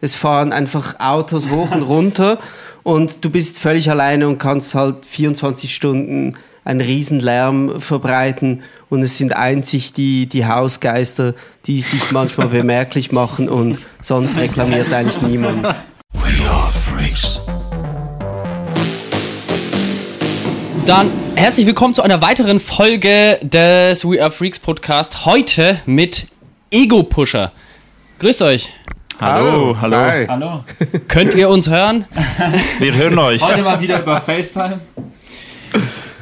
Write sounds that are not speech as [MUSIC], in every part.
es fahren einfach Autos hoch und runter und du bist völlig alleine und kannst halt 24 Stunden einen Riesenlärm verbreiten und es sind einzig die, die Hausgeister, die sich manchmal bemerklich machen und sonst reklamiert eigentlich niemand. We are freaks. Dann herzlich willkommen zu einer weiteren Folge des We Are Freaks Podcast. Heute mit Ego Pusher. Grüßt euch. Hallo, hallo. Hi. Hallo. [LAUGHS] Könnt ihr uns hören? Wir hören euch. Heute mal wieder über FaceTime.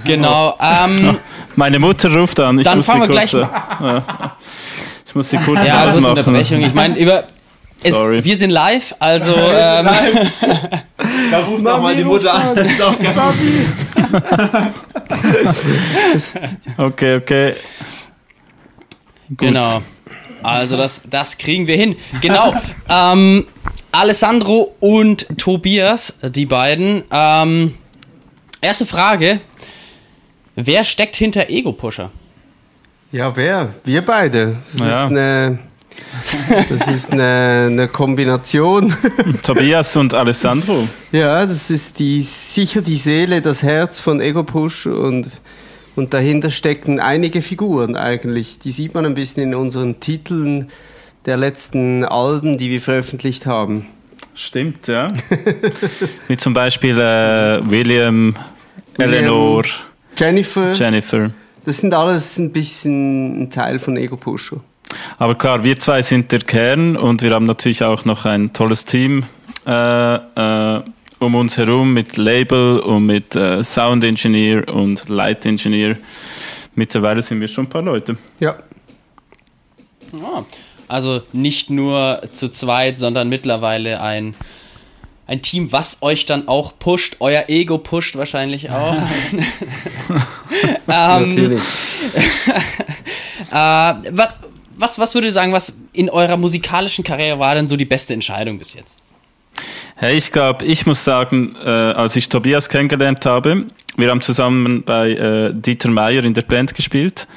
Genau. Ähm, [LAUGHS] Meine Mutter ruft an. Ich dann fangen wir gleich. Äh, ich muss sie [LAUGHS] kurz Ja, kurz Unterbrechung. Ich meine, über. Es, wir sind live, also. Ähm, live. da ruft doch mal die Mutter an. Das ist auch okay, okay. Gut. Genau. Also das, das kriegen wir hin. Genau. ähm, Alessandro und Tobias, die beiden. Ähm, erste Frage. Wer steckt hinter Ego-Pusher? Ja, wer? Wir beide. Das ja. ist eine... Das ist eine, eine, Kombination. [LAUGHS] Tobias und Alessandro. Ja, das ist die, sicher die Seele, das Herz von Ego Push und, und dahinter stecken einige Figuren eigentlich. Die sieht man ein bisschen in unseren Titeln der letzten Alben, die wir veröffentlicht haben. Stimmt, ja. [LAUGHS] Wie zum Beispiel äh, William, William, Eleanor. Jennifer. Jennifer. Das sind alles ein bisschen ein Teil von Ego Pusher. Aber klar, wir zwei sind der Kern und wir haben natürlich auch noch ein tolles Team äh, äh, um uns herum mit Label und mit äh, Sound Engineer und Light Engineer. Mittlerweile sind wir schon ein paar Leute. Ja. Ah, also nicht nur zu zweit, sondern mittlerweile ein ein Team, was euch dann auch pusht. Euer Ego pusht wahrscheinlich auch. [LAUGHS] [LAUGHS] ähm, Natürlich. [LAUGHS] äh, was, was würdet ihr sagen, was in eurer musikalischen Karriere war denn so die beste Entscheidung bis jetzt? Hey, ich glaube, ich muss sagen, äh, als ich Tobias kennengelernt habe, wir haben zusammen bei äh, Dieter Meier in der Band gespielt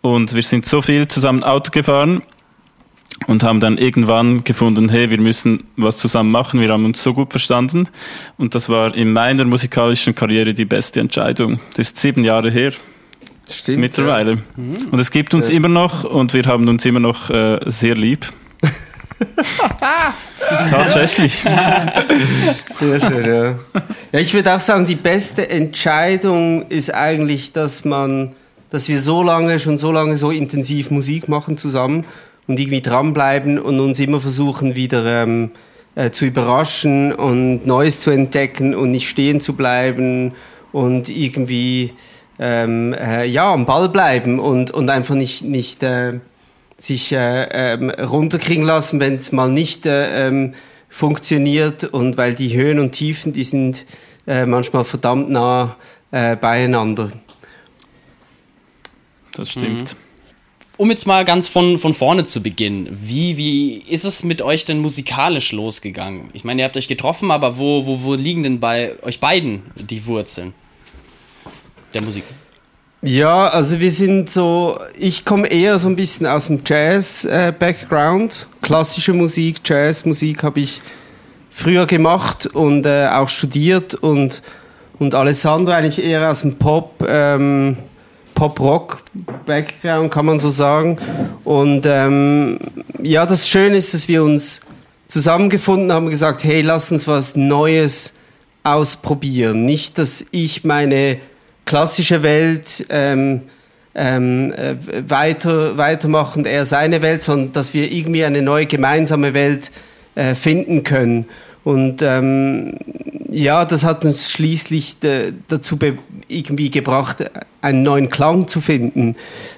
und wir sind so viel zusammen Auto gefahren und haben dann irgendwann gefunden, hey, wir müssen was zusammen machen, wir haben uns so gut verstanden und das war in meiner musikalischen Karriere die beste Entscheidung. Das ist sieben Jahre her. Stimmt. Mittlerweile. Ja. Mhm. Und es gibt uns ja. immer noch und wir haben uns immer noch äh, sehr lieb. [LAUGHS] Tatsächlich. Sehr schön, ja. Ja, ich würde auch sagen, die beste Entscheidung ist eigentlich, dass man, dass wir so lange, schon so lange so intensiv Musik machen zusammen und irgendwie dranbleiben und uns immer versuchen, wieder ähm, äh, zu überraschen und Neues zu entdecken und nicht stehen zu bleiben und irgendwie ähm, äh, ja, am Ball bleiben und, und einfach nicht, nicht äh, sich äh, ähm, runterkriegen lassen, wenn es mal nicht äh, ähm, funktioniert und weil die Höhen und Tiefen, die sind äh, manchmal verdammt nah äh, beieinander. Das stimmt. Mhm. Um jetzt mal ganz von, von vorne zu beginnen, wie, wie ist es mit euch denn musikalisch losgegangen? Ich meine, ihr habt euch getroffen, aber wo, wo, wo liegen denn bei euch beiden die Wurzeln? der Musik? Ja, also wir sind so, ich komme eher so ein bisschen aus dem Jazz-Background. Äh, Klassische Musik, Jazzmusik habe ich früher gemacht und äh, auch studiert und, und Alessandro eigentlich eher aus dem Pop, ähm, Pop-Rock-Background, kann man so sagen. Und ähm, ja, das Schöne ist, dass wir uns zusammengefunden haben und gesagt, hey, lass uns was Neues ausprobieren. Nicht, dass ich meine klassische Welt ähm, ähm, äh, weiter, weitermachen, er seine Welt, sondern dass wir irgendwie eine neue gemeinsame Welt äh, finden können. Und ähm, ja, das hat uns schließlich de, dazu irgendwie gebracht, einen neuen Klang zu finden,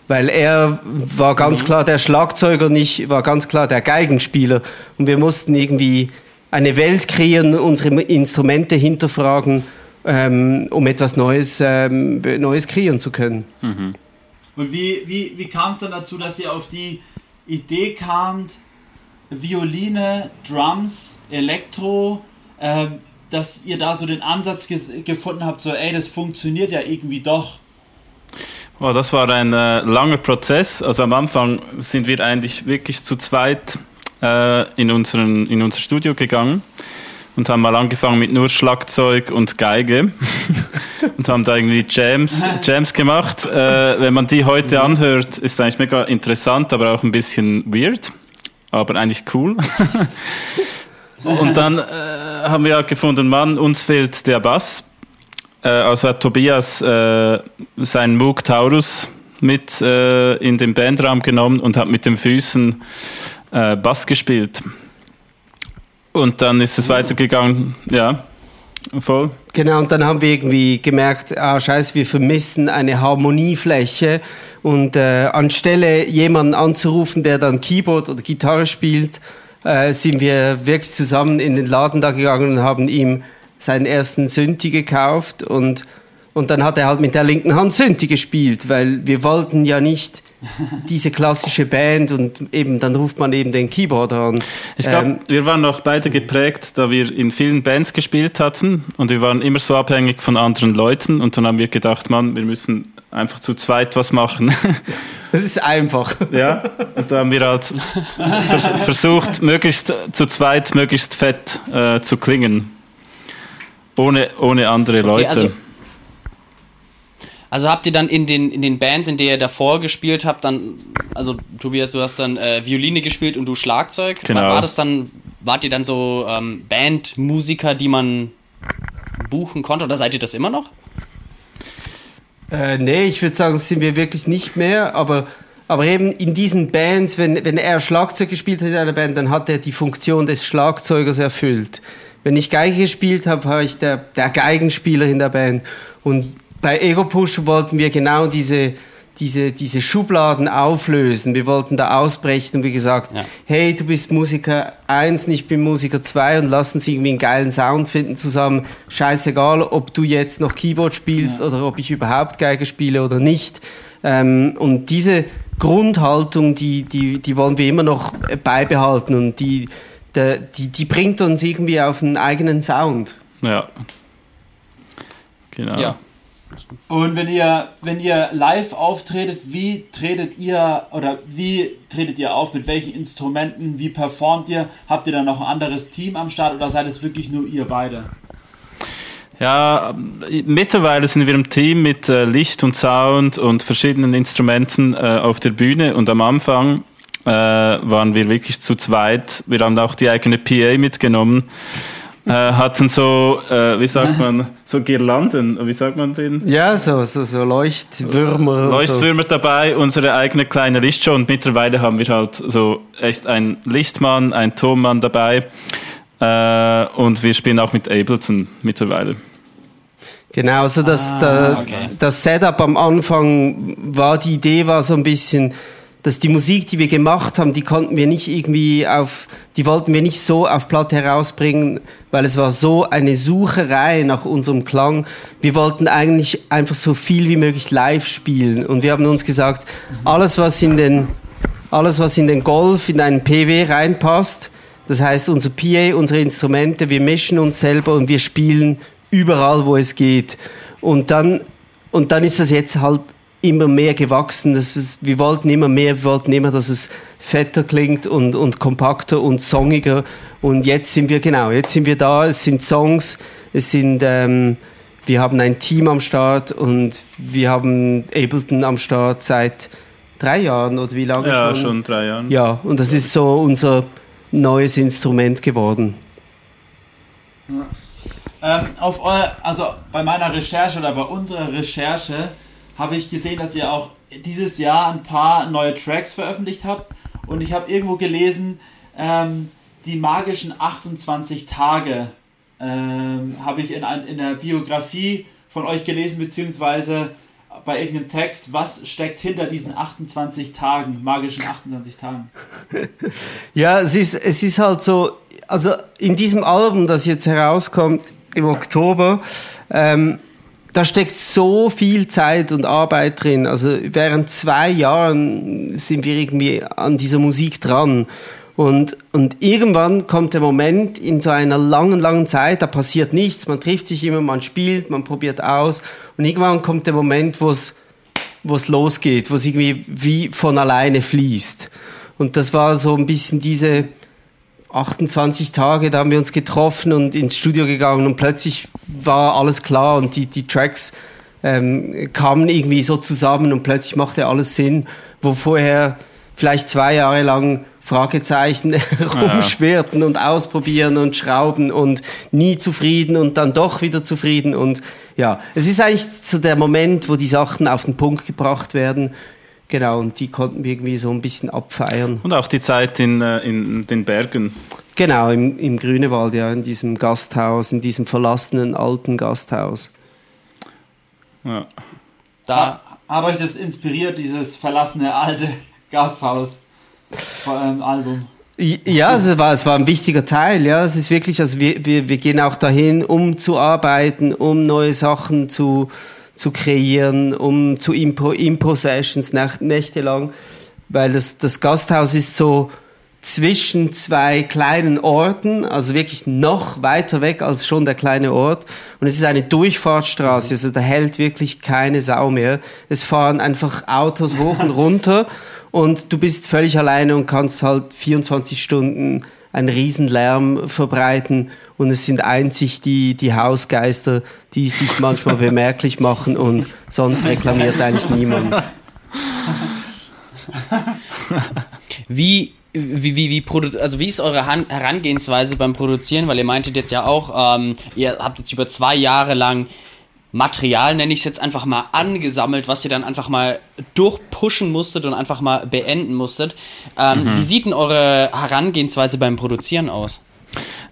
weil er war ganz mhm. klar der Schlagzeuger, nicht war ganz klar der Geigenspieler und wir mussten irgendwie eine Welt kreieren, unsere Instrumente hinterfragen ähm, um etwas Neues, ähm, Neues kreieren zu können. Mhm. Und wie, wie, wie kam es dann dazu, dass ihr auf die Idee kamt, Violine, Drums, Elektro, äh, dass ihr da so den Ansatz gefunden habt, so ey, das funktioniert ja irgendwie doch. Oh, das war ein äh, langer Prozess. Also am Anfang sind wir eigentlich wirklich zu zweit äh, in, unseren, in unser Studio gegangen und haben mal angefangen mit nur Schlagzeug und Geige [LAUGHS] und haben da irgendwie Jams, Jams gemacht. Äh, wenn man die heute anhört, ist eigentlich mega interessant, aber auch ein bisschen weird, aber eigentlich cool. [LAUGHS] und dann äh, haben wir gefunden, Mann, uns fehlt der Bass. Äh, also hat Tobias äh, seinen Moog Taurus mit äh, in den Bandraum genommen und hat mit den Füßen äh, Bass gespielt. Und dann ist es weitergegangen, ja, voll. Genau, und dann haben wir irgendwie gemerkt, ah scheiße, wir vermissen eine Harmoniefläche. Und äh, anstelle jemanden anzurufen, der dann Keyboard oder Gitarre spielt, äh, sind wir wirklich zusammen in den Laden da gegangen und haben ihm seinen ersten Synthi gekauft. Und, und dann hat er halt mit der linken Hand Synthi gespielt, weil wir wollten ja nicht diese klassische Band und eben dann ruft man eben den Keyboarder an. Ich glaube, ähm, wir waren noch beide geprägt, da wir in vielen Bands gespielt hatten und wir waren immer so abhängig von anderen Leuten und dann haben wir gedacht, man, wir müssen einfach zu zweit was machen. [LAUGHS] Das ist einfach. Ja, und da haben wir halt vers versucht, möglichst zu zweit, möglichst fett äh, zu klingen. Ohne, ohne andere Leute. Okay, also also habt ihr dann in den, in den Bands, in denen ihr davor gespielt habt, dann, also Tobias, du hast dann äh, Violine gespielt und du Schlagzeug. Genau. War, war das dann, wart ihr dann so ähm, Bandmusiker, die man buchen konnte oder seid ihr das immer noch? Äh, nee, ich würde sagen, das sind wir wirklich nicht mehr, aber, aber eben in diesen Bands, wenn, wenn er Schlagzeug gespielt hat in einer Band, dann hat er die Funktion des Schlagzeugers erfüllt. Wenn ich Geige gespielt habe, war ich der, der Geigenspieler in der Band. Und bei Ego Push wollten wir genau diese, diese, diese Schubladen auflösen. Wir wollten da ausbrechen und wie gesagt, ja. hey, du bist Musiker 1, ich bin Musiker 2 und lass uns irgendwie einen geilen Sound finden zusammen. Scheißegal, ob du jetzt noch Keyboard spielst ja. oder ob ich überhaupt Geige spiele oder nicht. Ähm, und diese Grundhaltung, die, die, die wollen wir immer noch beibehalten und die, die, die bringt uns irgendwie auf einen eigenen Sound. Ja. Genau. Ja. Und wenn ihr, wenn ihr live auftretet, wie tretet ihr oder wie tretet ihr auf? Mit welchen Instrumenten? Wie performt ihr? Habt ihr da noch ein anderes Team am Start oder seid es wirklich nur ihr beide? Ja, mittlerweile sind wir im Team mit äh, Licht und Sound und verschiedenen Instrumenten äh, auf der Bühne und am Anfang äh, waren wir wirklich zu zweit. Wir haben auch die eigene PA mitgenommen äh, hatten so, äh, wie sagt man, so Girlanden, wie sagt man den? Ja, so, so, so Leuchtwürmer. Leuchtwürmer so. dabei, unsere eigene kleine Lichtshow und mittlerweile haben wir halt so echt ein Lichtmann, ein Tonmann dabei äh, und wir spielen auch mit Ableton mittlerweile. Genau, also das, ah, okay. das Setup am Anfang war, die Idee war so ein bisschen, dass die Musik, die wir gemacht haben, die konnten wir nicht irgendwie auf, die wollten wir nicht so auf Platte herausbringen, weil es war so eine Sucherei nach unserem Klang. Wir wollten eigentlich einfach so viel wie möglich live spielen und wir haben uns gesagt, alles was in den, alles was in den Golf, in einen PW reinpasst, das heißt unser PA, unsere Instrumente, wir mischen uns selber und wir spielen überall, wo es geht. Und dann, und dann ist das jetzt halt immer mehr gewachsen. Das, wir wollten immer mehr, wir wollten immer, dass es fetter klingt und, und kompakter und songiger. Und jetzt sind wir, genau, jetzt sind wir da. Es sind Songs, es sind, ähm, wir haben ein Team am Start und wir haben Ableton am Start seit drei Jahren oder wie lange ja, schon? Ja, schon drei Jahre. Ja, und das ist so unser neues Instrument geworden. Ja. Ähm, auf euer, also bei meiner Recherche oder bei unserer Recherche habe ich gesehen, dass ihr auch dieses Jahr ein paar neue Tracks veröffentlicht habt. Und ich habe irgendwo gelesen, ähm, die magischen 28 Tage ähm, habe ich in, in der Biografie von euch gelesen, beziehungsweise bei irgendeinem Text. Was steckt hinter diesen 28 Tagen, magischen 28 Tagen? [LAUGHS] Ja, es ist, es ist halt so, also in diesem Album, das jetzt herauskommt im Oktober, ähm, da steckt so viel Zeit und Arbeit drin. Also während zwei Jahren sind wir irgendwie an dieser Musik dran. Und, und irgendwann kommt der Moment in so einer langen, langen Zeit, da passiert nichts, man trifft sich immer, man spielt, man probiert aus. Und irgendwann kommt der Moment, wo es losgeht, wo es irgendwie wie von alleine fließt. Und das war so ein bisschen diese, 28 Tage, da haben wir uns getroffen und ins Studio gegangen und plötzlich war alles klar und die, die Tracks ähm, kamen irgendwie so zusammen und plötzlich machte alles Sinn, wo vorher vielleicht zwei Jahre lang Fragezeichen [LAUGHS] rumschwirrten und ausprobieren und schrauben und nie zufrieden und dann doch wieder zufrieden und ja, es ist eigentlich so der Moment, wo die Sachen auf den Punkt gebracht werden. Genau, und die konnten wir irgendwie so ein bisschen abfeiern. Und auch die Zeit in, äh, in den Bergen. Genau, im, im Grünewald, ja, in diesem Gasthaus, in diesem verlassenen alten Gasthaus. Ja. Da hat euch das inspiriert, dieses verlassene alte Gasthaus vor einem Album? Ja, es war, es war ein wichtiger Teil, ja. Es ist wirklich, also wir, wir, wir gehen auch dahin, um zu arbeiten, um neue Sachen zu, zu kreieren, um zu Impro, Impro-Sessions nächtelang, weil das, das Gasthaus ist so zwischen zwei kleinen Orten, also wirklich noch weiter weg als schon der kleine Ort. Und es ist eine Durchfahrtsstraße, also da hält wirklich keine Sau mehr. Es fahren einfach Autos hoch und runter und du bist völlig alleine und kannst halt 24 Stunden einen Riesenlärm verbreiten und es sind einzig die, die Hausgeister, die sich manchmal [LAUGHS] bemerklich machen und sonst reklamiert eigentlich niemand. Wie wie, wie, wie, also wie ist eure Herangehensweise beim Produzieren? Weil ihr meintet jetzt ja auch, ähm, ihr habt jetzt über zwei Jahre lang Material, nenne ich es jetzt einfach mal, angesammelt, was ihr dann einfach mal durchpushen musstet und einfach mal beenden musstet. Ähm, mhm. Wie sieht denn eure Herangehensweise beim Produzieren aus?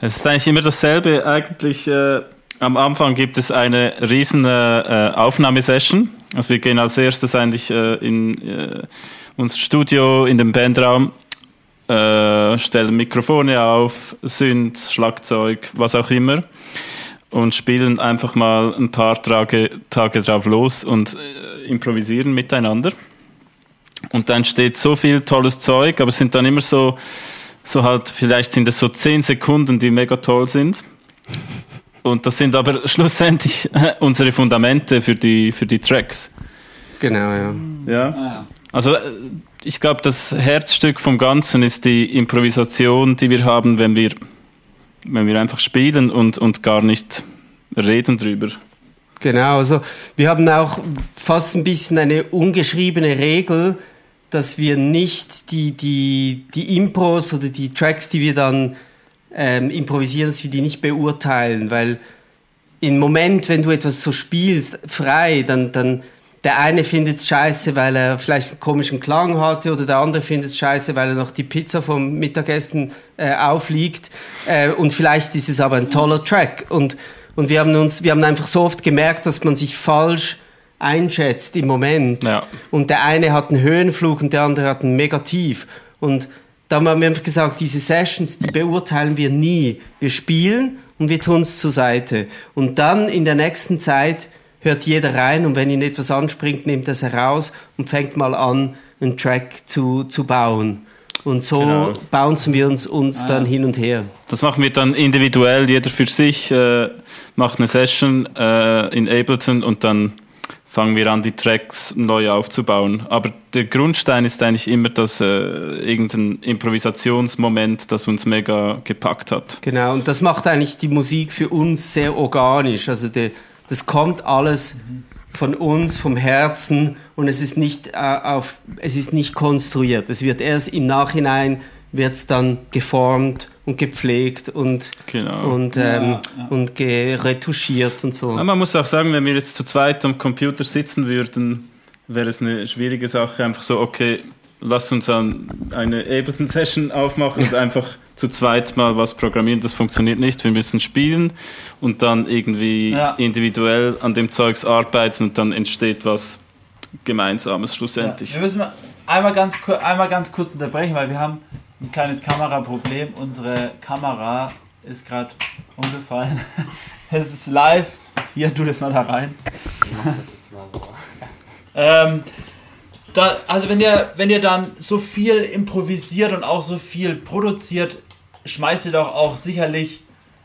Es ist eigentlich immer dasselbe. Eigentlich äh, am Anfang gibt es eine riesen äh, Aufnahmesession. Also wir gehen als erstes eigentlich äh, in äh, unser Studio, in den Bandraum, äh, stellen Mikrofone auf, Synth, Schlagzeug, was auch immer und spielen einfach mal ein paar Tage, Tage drauf los und äh, improvisieren miteinander. Und dann steht so viel tolles Zeug, aber es sind dann immer so, so halt, vielleicht sind es so zehn Sekunden, die mega toll sind. Und das sind aber [LAUGHS] schlussendlich unsere Fundamente für die, für die Tracks. Genau, ja. Ja. Ah, also äh, ich glaube, das Herzstück vom Ganzen ist die Improvisation, die wir haben, wenn wir wenn wir einfach spielen und, und gar nicht reden drüber. Genau, also wir haben auch fast ein bisschen eine ungeschriebene Regel, dass wir nicht die, die, die Impros oder die Tracks, die wir dann ähm, improvisieren, dass wir die nicht beurteilen, weil im Moment, wenn du etwas so spielst, frei, dann, dann der eine findet es scheiße, weil er vielleicht einen komischen Klang hatte oder der andere findet es scheiße, weil er noch die Pizza vom Mittagessen äh, aufliegt äh, und vielleicht ist es aber ein toller Track und, und wir haben uns, wir haben einfach so oft gemerkt, dass man sich falsch einschätzt im Moment ja. und der eine hat einen Höhenflug und der andere hat einen Negativ und da haben wir einfach gesagt, diese Sessions, die beurteilen wir nie. Wir spielen und wir tun es zur Seite. Und dann in der nächsten Zeit hört jeder rein und wenn ihn etwas anspringt, nimmt er es heraus und fängt mal an, einen Track zu, zu bauen. Und so genau. bouncen wir uns, uns ah, dann hin und her. Das machen wir dann individuell, jeder für sich, äh, macht eine Session äh, in Ableton und dann fangen wir an, die Tracks neu aufzubauen. Aber der Grundstein ist eigentlich immer das äh, irgendein Improvisationsmoment, das uns mega gepackt hat. Genau, und das macht eigentlich die Musik für uns sehr organisch. Also der, das kommt alles von uns, vom Herzen und es ist nicht äh, auf, es ist nicht konstruiert. Es wird erst im Nachhinein wird's dann geformt und gepflegt und, genau. und, ähm, ja, ja. und retuschiert und so. Ja, man muss auch sagen, wenn wir jetzt zu zweit am Computer sitzen würden, wäre es eine schwierige Sache, einfach so, okay, lass uns eine Ableton-Session aufmachen und einfach zu zweit mal was programmieren, das funktioniert nicht. Wir müssen spielen und dann irgendwie ja. individuell an dem Zeugs arbeiten und dann entsteht was Gemeinsames schlussendlich. Ja. Wir müssen einmal ganz, einmal ganz kurz unterbrechen, weil wir haben ein kleines Kameraproblem. Unsere Kamera ist gerade umgefallen. [LAUGHS] Es ist live. Hier, tu das mal da rein. Ich mach das jetzt mal so. ähm, da, also wenn ihr, wenn ihr dann so viel improvisiert und auch so viel produziert, schmeißt ihr doch auch sicherlich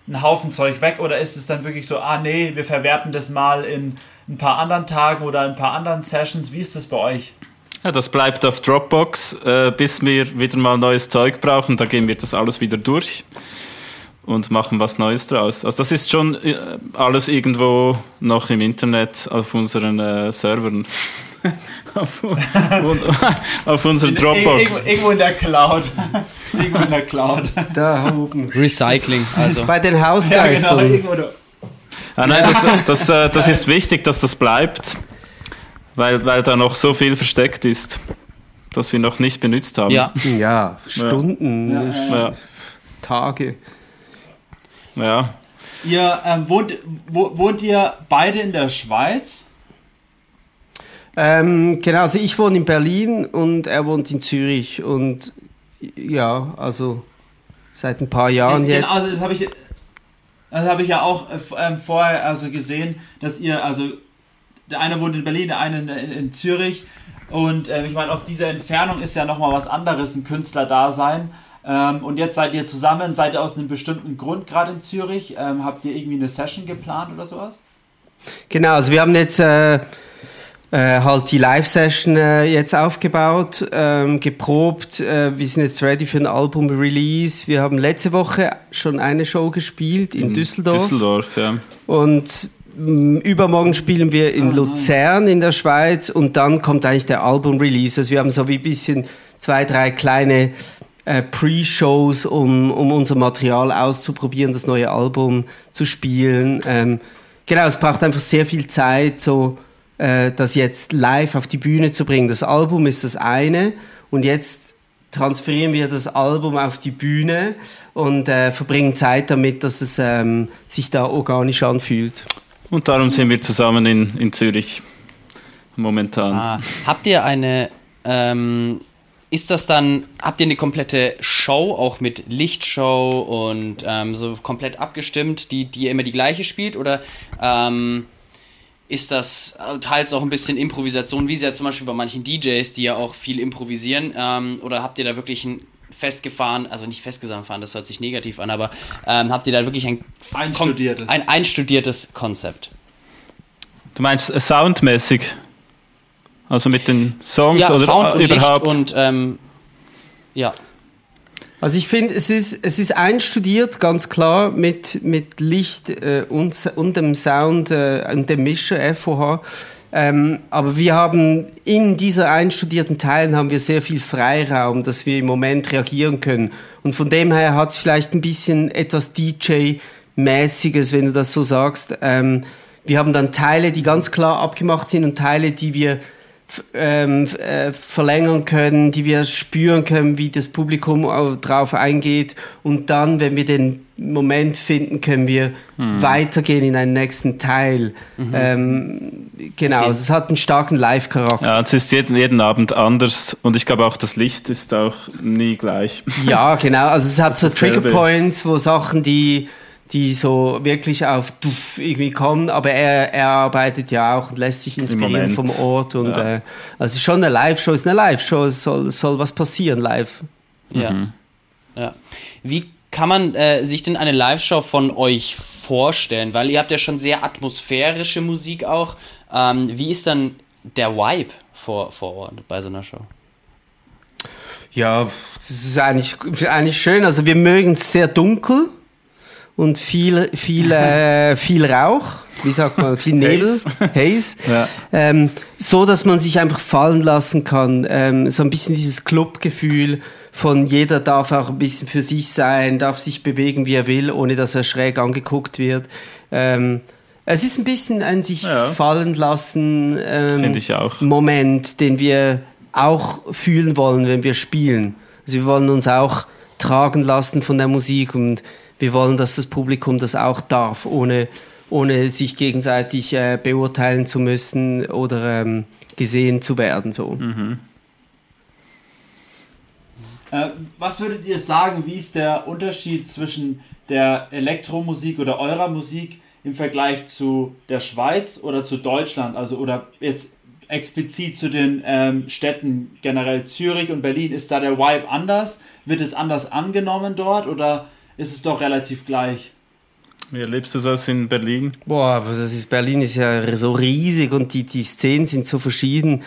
einen Haufen Zeug weg oder ist es dann wirklich so, ah nee, wir verwerten das mal in ein paar anderen Tagen oder ein paar anderen Sessions? Wie ist das bei euch? Ja, das bleibt auf Dropbox, äh, bis wir wieder mal neues Zeug brauchen. Da gehen wir das alles wieder durch und machen was Neues draus. Also das ist schon äh, alles irgendwo noch im Internet auf unseren äh, Servern. [LAUGHS] auf, auf unserer Dropbox. Ir irgendwo in der Cloud. [LAUGHS] irgendwo in der Cloud. Da oben. Recycling, also. Bei den Hausgeistern. Ja, genau, irgendwo. Ah, nein, das, das, äh, das ist wichtig, dass das bleibt, weil, weil da noch so viel versteckt ist, das wir noch nicht benutzt haben. Ja. Ja, Stunden, Ja, Ja, Tage. ja. Ihr ähm, wohnt, wo, wohnt ihr beide in der Schweiz? Ähm, genau, also ich wohne in Berlin und er wohnt in Zürich und ja, also seit ein paar Jahren Gen- jetzt. Also das habe ich, das habe ich ja auch äh, ähm, vorher also gesehen, dass ihr also der eine wohnt in Berlin, der eine in, in, Zürich und ähm, ich meine auf dieser Entfernung ist ja noch mal was anderes, ein Künstlerdasein. Ähm, und jetzt seid ihr zusammen, seid ihr aus einem bestimmten Grund gerade in Zürich? Ähm, habt ihr irgendwie eine Session geplant oder sowas? Genau, also wir haben jetzt äh, äh, halt die Live-Session äh, jetzt aufgebaut, ähm, geprobt. Äh, wir sind jetzt ready für ein Album-Release. Wir haben letzte Woche schon eine Show gespielt in Düsseldorf. Düsseldorf, ja. Und mh, übermorgen spielen wir in Ah, Luzern in der Schweiz und dann kommt eigentlich der Album-Release. Also wir haben so wie ein bisschen zwei, drei kleine äh, Pre-Shows, um, um unser Material auszuprobieren, das neue Album zu spielen. Ähm, genau, es braucht einfach sehr viel Zeit, so äh, das jetzt live auf die Bühne zu bringen. Das Album ist das eine und jetzt transferieren wir das Album auf die Bühne und äh, verbringen Zeit damit, dass es ähm, sich da organisch anfühlt. Und darum sind wir zusammen in, in Zürich momentan. Ah, habt ihr eine, ähm, ist das dann, habt ihr eine komplette Show, auch mit Lichtshow und ähm, so komplett abgestimmt, die, die ihr immer die gleiche spielt? Oder ähm, ist das teils auch ein bisschen Improvisation, wie es ja zum Beispiel bei manchen DJs, die ja auch viel improvisieren? Ähm, oder habt ihr da wirklich ein festgefahren, also nicht festgefahren, das hört sich negativ an, aber ähm, habt ihr da wirklich ein, Einstudiertes. ein einstudiertes Konzept? Du meinst äh, soundmäßig? Also mit den Songs Ja, oder Sound und äh, überhaupt? Licht und ähm, ja. Also ich finde, es ist, es ist einstudiert, ganz klar, mit, mit Licht äh, und, und dem Sound äh, und dem Mischer FOH. Ähm, aber wir haben in dieser einstudierten Teilen haben wir sehr viel Freiraum, dass wir im Moment reagieren können. Und von dem her hat es vielleicht ein bisschen etwas DJ-mäßiges, wenn du das so sagst. Ähm, wir haben dann Teile, die ganz klar abgemacht sind und Teile, die wir ähm, äh, verlängern können, die wir spüren können, wie das Publikum au- drauf eingeht. Und dann, wenn wir den Moment finden, können wir weitergehen in einen nächsten Teil. Ähm, genau, Okay. also es hat einen starken Live-Charakter. Ja, es ist jeden, jeden Abend anders und ich glaube auch das Licht ist auch nie gleich. Ja, genau. Also es hat so [LAUGHS] dasselbe. Trigger Points, wo Sachen, die, die so wirklich auf Duff irgendwie kommen, aber er, er arbeitet ja auch und lässt sich inspirieren Moment. vom Ort und Ja. äh, also schon eine Live-Show ist eine Live-Show, es soll, soll was passieren live. Ja. ja. Wie kann man äh, sich denn eine Live-Show von euch vorstellen? Weil ihr habt ja schon sehr atmosphärische Musik auch. Ähm, wie ist dann der Vibe vor, vor Ort bei so einer Show? Ja, das ist eigentlich, eigentlich schön. Also wir mögen es sehr dunkel und viel, viel, äh, [LAUGHS] viel Rauch. Wie sagt man? Viel Nebel, Haze. Ja. Ähm, so, dass man sich einfach fallen lassen kann. Ähm, so ein bisschen dieses Clubgefühl von jeder darf auch ein bisschen für sich sein, darf sich bewegen, wie er will, ohne dass er schräg angeguckt wird. Ähm, es ist ein bisschen ein sich Ja. fallen lassen ähm. Moment, den wir auch fühlen wollen, wenn wir spielen. Also wir wollen uns auch tragen lassen von der Musik und wir wollen, dass das Publikum das auch darf, ohne, ohne sich gegenseitig äh, beurteilen zu müssen oder ähm, gesehen zu werden. So. Äh, was würdet ihr sagen, wie ist der Unterschied zwischen der Elektromusik oder eurer Musik im Vergleich zu der Schweiz oder zu Deutschland? Also oder jetzt explizit zu den ähm, Städten generell Zürich und Berlin. Ist da der Vibe anders? Wird es anders angenommen dort oder ist es doch relativ gleich? Wie erlebst du das in Berlin? Boah, aber das ist, Berlin ist ja so riesig und die, die Szenen sind so verschieden.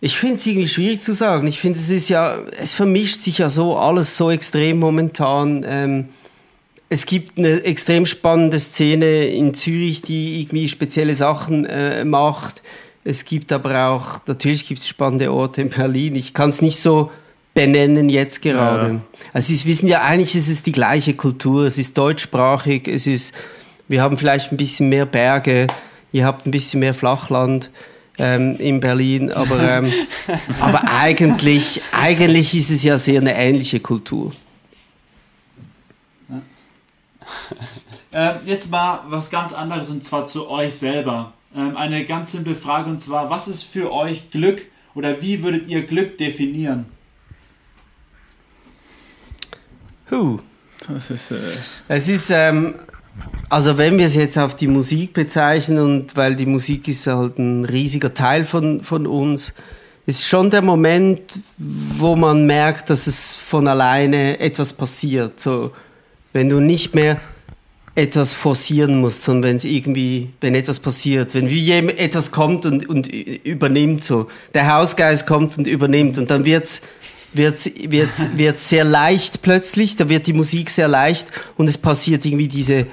Ich finde es irgendwie schwierig zu sagen. Ich finde, es ist ja, es vermischt sich ja so alles so extrem momentan. Ähm, es gibt eine extrem spannende Szene in Zürich, die irgendwie spezielle Sachen äh, macht. Es gibt aber auch, natürlich gibt es spannende Orte in Berlin. Ich kann es nicht so benennen jetzt gerade. Ja. Also wir wissen ja eigentlich, ist es die gleiche Kultur. Es ist deutschsprachig. Es ist, wir haben vielleicht ein bisschen mehr Berge. Ihr habt ein bisschen mehr Flachland ähm, in Berlin, aber, ähm, [LAUGHS] aber eigentlich, eigentlich ist es ja sehr eine ähnliche Kultur. [LAUGHS] Äh, jetzt mal was ganz anderes und zwar zu euch selber. Ähm, eine ganz simple Frage und zwar, was ist für euch Glück oder wie würdet ihr Glück definieren? Huh. Das ist, äh es ist ähm, also wenn wir es jetzt auf die Musik bezeichnen und weil die Musik ist halt ein riesiger Teil von, von uns, ist schon der Moment, wo man merkt, dass es von alleine etwas passiert. So, wenn du nicht mehr etwas forcieren musst, sondern wenn es irgendwie, wenn etwas passiert, wenn wie jemand etwas kommt und, und übernimmt so, der Hausgeist kommt und übernimmt und dann wird's wird's, wird's, wird's sehr leicht plötzlich, da wird die Musik sehr leicht und es passiert irgendwie diese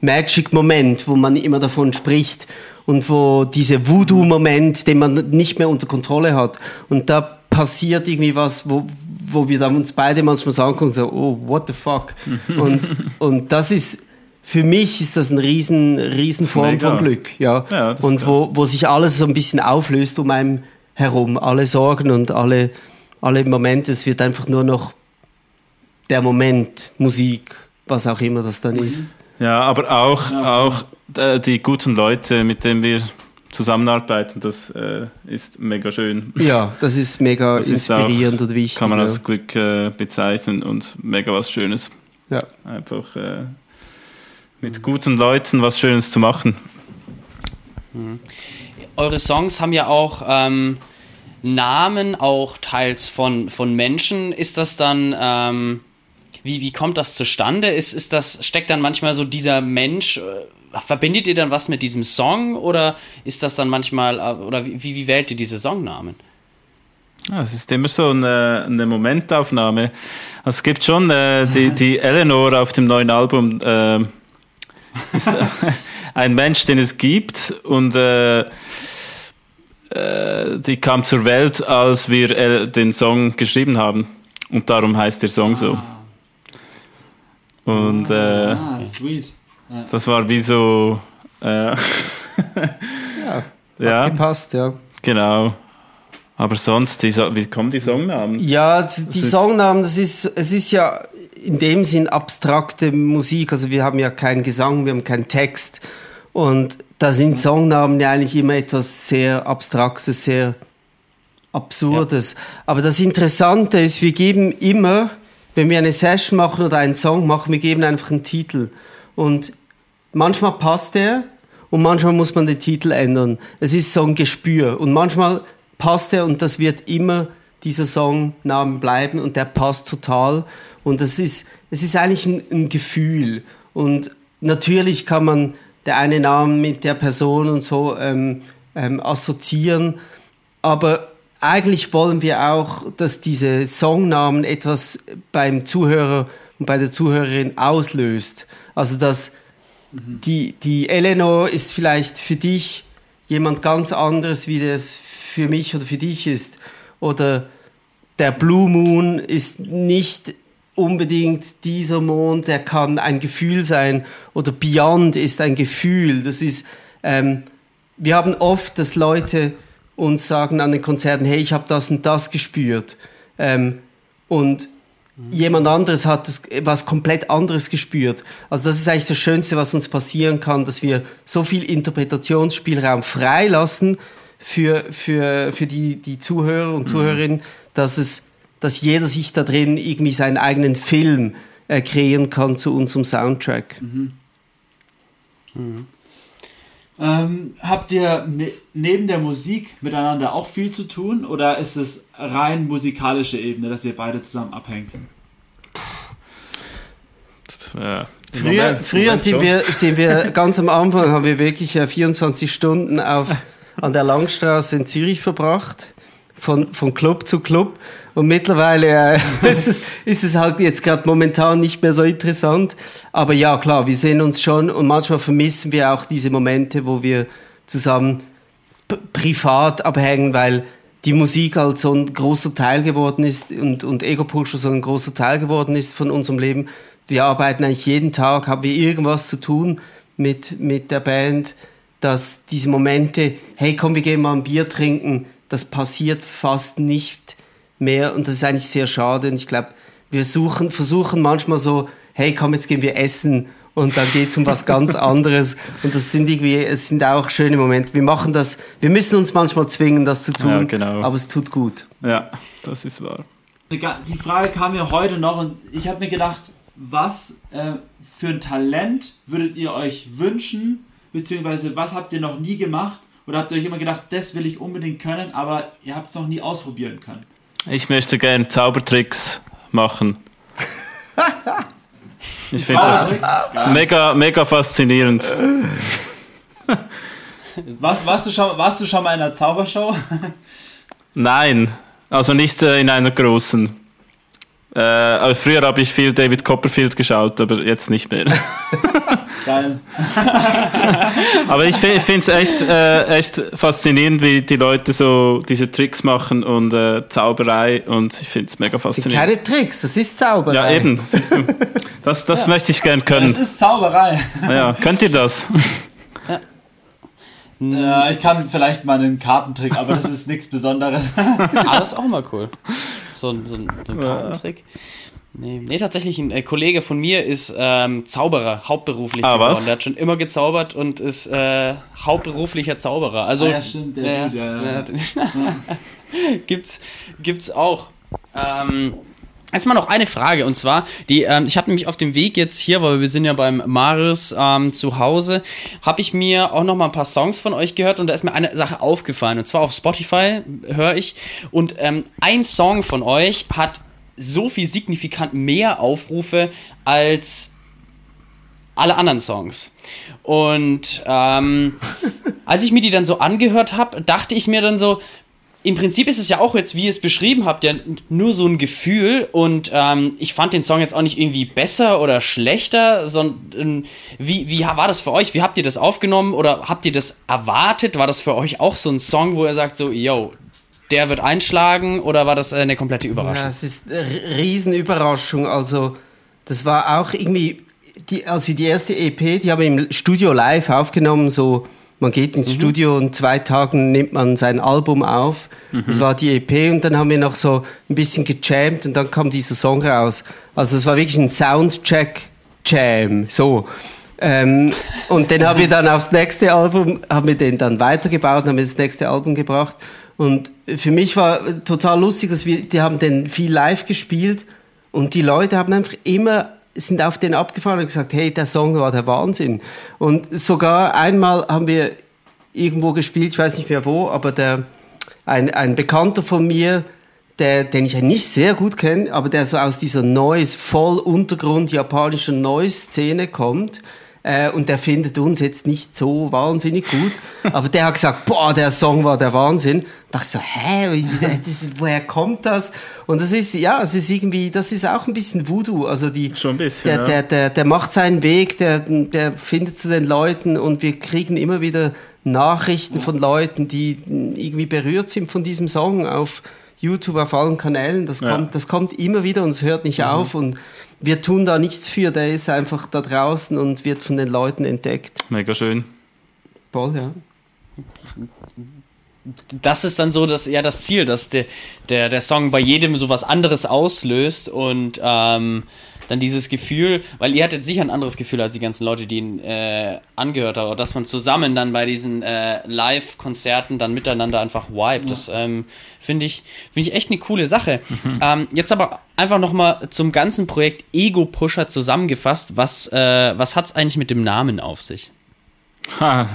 Magic-Moment, wo man immer davon spricht und wo diese Voodoo-Moment, den man nicht mehr unter Kontrolle hat. Und da passiert irgendwie was, wo, wo wir dann uns beide manchmal sagen können, so, oh, what the fuck? [LAUGHS] und, und das ist, für mich ist das eine riesen, riesen Form Mega. von Glück, ja. ja und wo, wo sich alles so ein bisschen auflöst um einen herum, alle Sorgen und alle, alle Momente, es wird einfach nur noch der Moment, Musik, was auch immer das dann ist. Ja, aber auch, auch äh, die guten Leute, mit denen wir zusammenarbeiten, das äh, ist mega schön. Ja, das ist mega das inspirierend ist auch, und wichtig. Kann man ja. als Glück äh, bezeichnen und mega was Schönes. Ja. Einfach äh, mit guten Leuten was Schönes zu machen. Mhm. Eure Songs haben ja auch ähm, Namen, auch teils von, von Menschen. Ist das dann. Ähm wie, wie kommt das zustande? Ist, ist das, steckt dann manchmal so dieser Mensch, äh, verbindet ihr dann was mit diesem Song oder ist das dann manchmal, äh, oder wie, wie wählt ihr diese Songnamen? Ja, es ist immer so eine, eine Momentaufnahme. Also es gibt schon äh, die, die [LAUGHS] Eleanor auf dem neuen Album, äh, ist äh, [LAUGHS] [LAUGHS] ein Mensch, den es gibt und äh, äh, die kam zur Welt, als wir den Song geschrieben haben. Und darum heißt der Song so. Ah. Und äh, ah, sweet. Ja. das war wie so. Äh, [LAUGHS] ja, ja, gepasst, ja. Genau. Aber sonst, die, wie kommen die Songnamen? Ja, die das Songnamen, das ist, es ist ja in dem Sinn abstrakte Musik. Also wir haben ja keinen Gesang, wir haben keinen Text. Und da sind Songnamen ja eigentlich immer etwas sehr Abstraktes, sehr Absurdes. Ja. Aber das Interessante ist, wir geben immer wenn wir eine Session machen oder einen Song machen, wir geben einfach einen Titel. Und manchmal passt der und manchmal muss man den Titel ändern. Es ist so ein Gespür. Und manchmal passt er und das wird immer dieser Songname bleiben und der passt total. Und das ist, es ist eigentlich ein, ein Gefühl. Und natürlich kann man der eine Namen mit der Person und so ähm, ähm, assoziieren, aber eigentlich wollen wir auch, dass diese Songnamen etwas beim Zuhörer und bei der Zuhörerin auslöst. Also dass mhm. die, die Eleanor ist vielleicht für dich jemand ganz anderes, wie das für mich oder für dich ist. Oder der Blue Moon ist nicht unbedingt dieser Mond, der kann ein Gefühl sein. Oder Beyond ist ein Gefühl. Das ist, ähm, wir haben oft, dass Leute und sagen an den Konzerten, hey, ich habe das und das gespürt. Ähm, und mhm. jemand anderes hat das, was komplett anderes gespürt. Also das ist eigentlich das Schönste, was uns passieren kann, dass wir so viel Interpretationsspielraum freilassen für, für, für die, die Zuhörer und mhm. Zuhörerinnen, dass, es, dass jeder sich da drin irgendwie seinen eigenen Film äh, kreieren kann zu unserem Soundtrack. Mhm. Mhm. Ähm, habt ihr ne neben der Musik miteinander auch viel zu tun oder ist es rein musikalische Ebene, dass ihr beide zusammen abhängt? Ja. Früher, Moment, früher Moment sind, wir, sind wir [LAUGHS] ganz am Anfang, haben wir wirklich 24 Stunden auf, an der Langstraße in Zürich verbracht. Von, von Club zu Club. Und mittlerweile äh, [LAUGHS] ist, es, ist es halt jetzt gerade momentan nicht mehr so interessant. Aber ja, klar, wir sehen uns schon und manchmal vermissen wir auch diese Momente, wo wir zusammen privat abhängen, weil die Musik halt so ein großer Teil geworden ist und, und Ego Pusher so ein großer Teil geworden ist von unserem Leben. Wir arbeiten eigentlich jeden Tag, haben wir irgendwas zu tun mit, mit der Band, dass diese Momente, hey komm, wir gehen mal ein Bier trinken, das passiert fast nicht mehr und das ist eigentlich sehr schade. Und ich glaube, wir suchen, versuchen manchmal so, hey komm, jetzt gehen wir essen und dann geht es um was ganz [LAUGHS] anderes. Und das sind irgendwie, es sind auch schöne Momente. Wir machen das, wir müssen uns manchmal zwingen, das zu tun, ja, genau. aber es tut gut. Ja, das ist wahr. Die Frage kam mir heute noch und ich habe mir gedacht, was äh, für ein Talent würdet ihr euch wünschen, beziehungsweise was habt ihr noch nie gemacht oder habt ihr euch immer gedacht, das will ich unbedingt können, aber ihr habt es noch nie ausprobieren können? Ich möchte gerne Zaubertricks machen. [LAUGHS] Ich finde das mega, mega faszinierend. [LAUGHS] Was, warst, du schon, warst du schon mal in einer Zaubershow? [LAUGHS] Nein, also nicht äh, in einer großen. Äh, früher habe ich viel David Copperfield geschaut, aber jetzt nicht mehr. Geil. [LAUGHS] aber ich finde es echt, äh, echt faszinierend, wie die Leute so diese Tricks machen und äh, Zauberei und ich finde es mega faszinierend. Das sind keine Tricks, das ist Zauberei. Ja, eben, siehst du. Das, das ja. möchte ich gern können. Das ist Zauberei. Ja, könnt ihr das? Ja, ich kann vielleicht mal einen Kartentrick, aber das ist nichts Besonderes. [LAUGHS] ah, das ist auch mal cool. So, so, so ein Kartentrick. Nee, nee, tatsächlich, ein äh, Kollege von mir ist ähm, Zauberer, hauptberuflich ah, geworden. Was? Der hat schon immer gezaubert und ist äh, hauptberuflicher Zauberer. Also, ah, ja, stimmt, der äh, Dude, ja, ja. [LAUGHS] gibt's, gibt's auch. Ähm, Jetzt mal noch eine Frage und zwar, die, ähm, ich habe nämlich auf dem Weg jetzt hier, weil wir sind ja beim Marius ähm, zu Hause, habe ich mir auch noch mal ein paar Songs von euch gehört und da ist mir eine Sache aufgefallen und zwar auf Spotify höre ich und ähm, ein Song von euch hat so viel signifikant mehr Aufrufe als alle anderen Songs. Und ähm, [LAUGHS] als ich mir die dann so angehört habe, dachte ich mir dann so, im Prinzip ist es ja auch jetzt, wie ihr es beschrieben habt, ja nur so ein Gefühl und ähm, ich fand den Song jetzt auch nicht irgendwie besser oder schlechter, sondern wie, wie war das für euch? Wie habt ihr das aufgenommen oder habt ihr das erwartet? War das für euch auch so ein Song, wo ihr sagt so, yo, der wird einschlagen oder war das eine komplette Überraschung? Ja, es ist eine Riesenüberraschung. Also, das war auch irgendwie, die, als wir die erste EP, die haben wir im Studio live aufgenommen, so, man geht ins mhm. Studio und zwei Tagen nimmt man sein Album auf. Mhm. Das war die EP und dann haben wir noch so ein bisschen gejammt und dann kam dieser Song raus. Also, es war wirklich ein Soundcheck-Jam, so. Ähm, und den haben wir dann aufs nächste Album, haben wir den dann weitergebaut, haben wir das nächste Album gebracht. Und für mich war total lustig, dass wir, die haben den viel live gespielt und die Leute haben einfach immer sind auf den abgefahren und gesagt, hey, der Song war der Wahnsinn. Und sogar einmal haben wir irgendwo gespielt, ich weiß nicht mehr wo, aber der, ein, ein Bekannter von mir, der, den ich nicht sehr gut kenne, aber der so aus dieser Noise, voll Untergrund japanischen Noise-Szene kommt, äh, und der findet uns jetzt nicht so wahnsinnig gut. [LAUGHS] Aber der hat gesagt, boah, der Song war der Wahnsinn. Da dachte ich so, hä, [LAUGHS] das, woher kommt das? Und das ist, ja, es ist irgendwie, das ist auch ein bisschen Voodoo. Also die, Schon ein bisschen, der, ja. der, der, der macht seinen Weg, der, der findet zu den Leuten und wir kriegen immer wieder Nachrichten von Leuten, die irgendwie berührt sind von diesem Song auf YouTube, auf allen Kanälen. Das, ja. kommt, das kommt immer wieder und es hört nicht mhm. auf. Und wir tun da nichts für, der ist einfach da draußen und wird von den Leuten entdeckt. Mega schön. Voll, ja. Das ist dann so das, ja, das Ziel, dass der, der, der Song bei jedem so was anderes auslöst und ähm, dann dieses Gefühl, weil ihr hattet sicher ein anderes Gefühl als die ganzen Leute, die ihn äh, angehört haben, dass man zusammen dann bei diesen äh, Live-Konzerten dann miteinander einfach vibet. Ja. Das ähm, finde ich, find ich echt eine coole Sache. Mhm. Ähm, jetzt aber einfach nochmal zum ganzen Projekt Ego Pusher zusammengefasst. Was, äh, was hat es eigentlich mit dem Namen auf sich? Ha,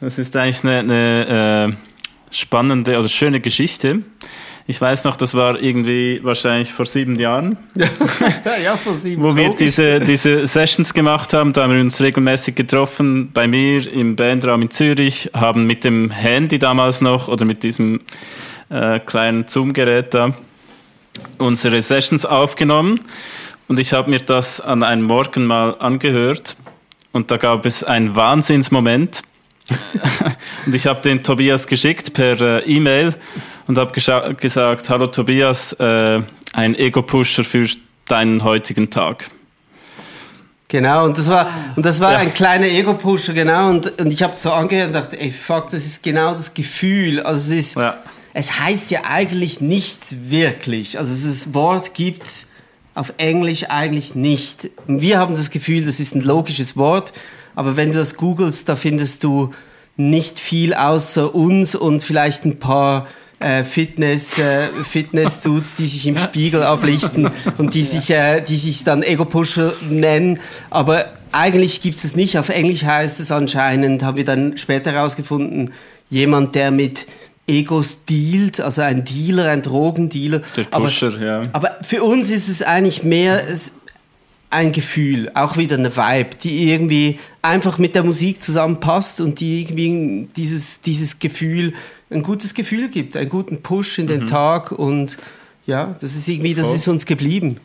das ist eigentlich eine, eine äh, spannende oder schöne Geschichte. Ich weiß noch, das war irgendwie wahrscheinlich vor sieben Jahren. [LAUGHS] ja, vor sieben Wo wir diese, diese Sessions gemacht haben. Da haben wir uns regelmäßig getroffen bei mir im Bandraum in Zürich, haben mit dem Handy damals noch oder mit diesem äh, kleinen Zoom-Gerät da unsere Sessions aufgenommen und ich habe mir das an einem Morgen mal angehört und da gab es einen Wahnsinnsmoment. [LAUGHS] und ich habe den Tobias geschickt per äh, E-Mail und habe gesagt, hallo Tobias, äh, ein Ego-Pusher für deinen heutigen Tag. Genau, und das war, und das war ja. ein kleiner Ego-Pusher, genau, und, und ich habe so angehört und dachte, ey, fuck, das ist genau das Gefühl, also es ist, ja. es heißt ja eigentlich nichts wirklich, also das Wort gibt auf Englisch eigentlich nicht. Wir haben das Gefühl, das ist ein logisches Wort, aber wenn du das googelst, da findest du nicht viel außer uns und vielleicht ein paar äh, Fitness, äh, Fitness-Dudes, die sich im Spiegel ablichten und die sich, äh, die sich dann Ego-Pusher nennen. Aber eigentlich gibt es es nicht. Auf Englisch heißt es anscheinend, haben wir dann später herausgefunden, jemand, der mit Egos dealt, also ein Dealer, ein Drogendealer. Der Pusher, aber, ja. Aber für uns ist es eigentlich mehr ein Gefühl, auch wieder eine Vibe, die irgendwie einfach mit der Musik zusammenpasst und die irgendwie dieses, dieses Gefühl, ein gutes Gefühl gibt, einen guten Push in den mhm. Tag und ja, das ist irgendwie, das ist uns geblieben.